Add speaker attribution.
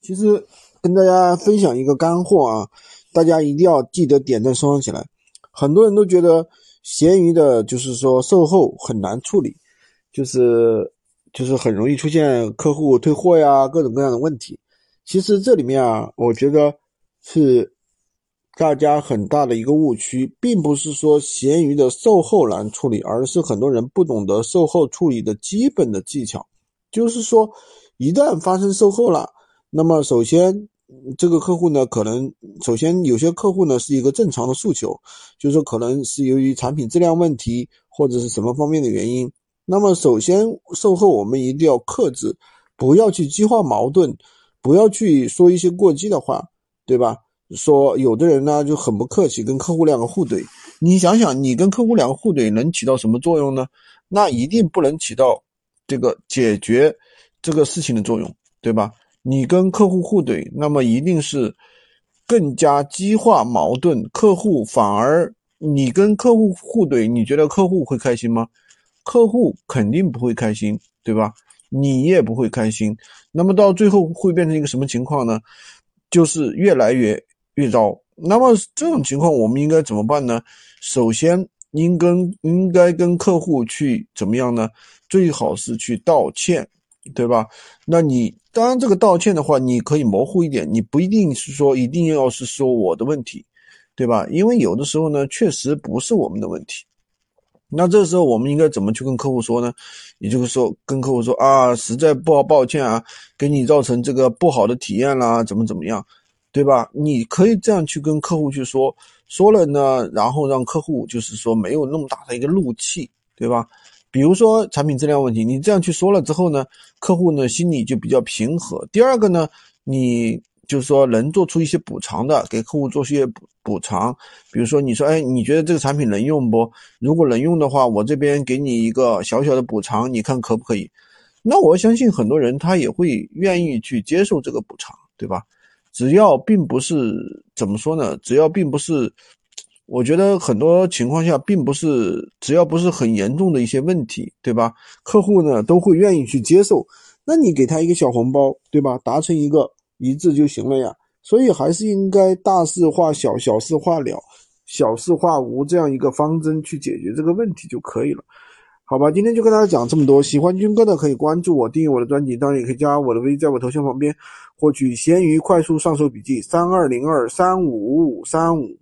Speaker 1: 其实跟大家分享一个干货啊，大家一定要记得点赞收藏起来。很多人都觉得闲鱼的就是说售后很难处理，就是就是很容易出现客户退货呀，各种各样的问题。其实这里面啊，我觉得是大家很大的一个误区，并不是说闲鱼的售后难处理，而是很多人不懂得售后处理的基本的技巧。就是说，一旦发生售后了。那么首先，这个客户呢，可能首先有些客户呢是一个正常的诉求，就是说可能是由于产品质量问题或者是什么方面的原因。那么首先售后我们一定要克制，不要去激化矛盾，不要去说一些过激的话，对吧？说有的人呢就很不客气，跟客户两个互怼。你想想，你跟客户两个互怼能起到什么作用呢？那一定不能起到这个解决这个事情的作用，对吧？你跟客户互怼，那么一定是更加激化矛盾，客户反而你跟客户互怼，你觉得客户会开心吗？客户肯定不会开心，对吧？你也不会开心，那么到最后会变成一个什么情况呢？就是越来越越糟。那么这种情况我们应该怎么办呢？首先应跟应该跟客户去怎么样呢？最好是去道歉。对吧？那你当然这个道歉的话，你可以模糊一点，你不一定是说一定要是说我的问题，对吧？因为有的时候呢，确实不是我们的问题。那这时候我们应该怎么去跟客户说呢？也就是说，跟客户说啊，实在不好抱歉啊，给你造成这个不好的体验啦，怎么怎么样，对吧？你可以这样去跟客户去说，说了呢，然后让客户就是说没有那么大的一个怒气，对吧？比如说产品质量问题，你这样去说了之后呢，客户呢心里就比较平和。第二个呢，你就是说能做出一些补偿的，给客户做些补补偿。比如说你说，哎，你觉得这个产品能用不？如果能用的话，我这边给你一个小小的补偿，你看可不可以？那我相信很多人他也会愿意去接受这个补偿，对吧？只要并不是怎么说呢？只要并不是。我觉得很多情况下，并不是只要不是很严重的一些问题，对吧？客户呢都会愿意去接受。那你给他一个小红包，对吧？达成一个一致就行了呀。所以还是应该大事化小，小事化了，小事化无这样一个方针去解决这个问题就可以了。好吧，今天就跟大家讲这么多。喜欢军哥的可以关注我，订阅我的专辑，当然也可以加我的微，在我头像旁边获取闲鱼快速上手笔记三二零二三五五五三五。